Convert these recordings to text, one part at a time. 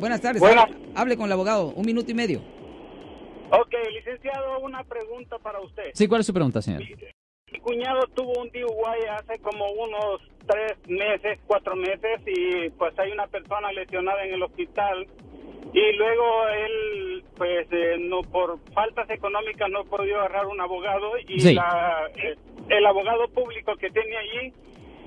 Buenas tardes. Buenas. Hable, hable con el abogado, un minuto y medio. Ok, licenciado, una pregunta para usted. Sí, ¿cuál es su pregunta, señor? Mi cuñado tuvo un DUI hace como unos tres meses, cuatro meses, y pues hay una persona lesionada en el hospital. Y luego él, pues, eh, no por faltas económicas no podido agarrar un abogado y Sí. la- eh, el abogado público que tiene allí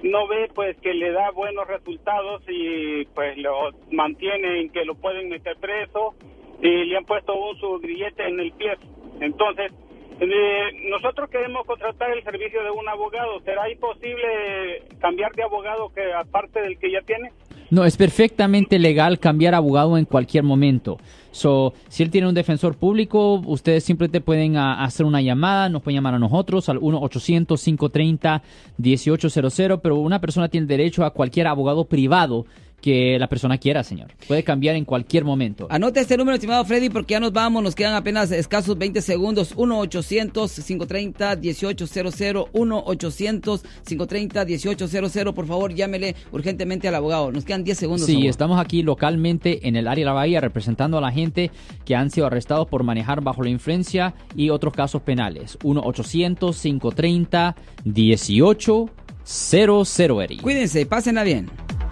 no ve, pues, que le da buenos resultados y, pues, lo mantiene en que lo pueden meter preso y le han puesto un su grillete en el pie. Entonces, eh, nosotros queremos contratar el servicio de un abogado. ¿Será imposible cambiar de abogado que aparte del que ya tiene? No, es perfectamente legal cambiar abogado en cualquier momento. So, si él tiene un defensor público, ustedes simplemente pueden ah, hacer una llamada, nos pueden llamar a nosotros al 1-800-530-1800, pero una persona tiene derecho a cualquier abogado privado que la persona quiera, señor. Puede cambiar en cualquier momento. Anote este número, estimado Freddy, porque ya nos vamos, nos quedan apenas escasos 20 segundos. 1-800-530-1800, 1-800-530-1800. Por favor, llámele urgentemente al abogado. Nos quedan 10 segundos. Sí, estamos aquí localmente en el área de la Bahía representando a la gente que han sido arrestados por manejar bajo la influencia y otros casos penales. 1-800-530-1800, Eri. Cuídense, pásenla bien.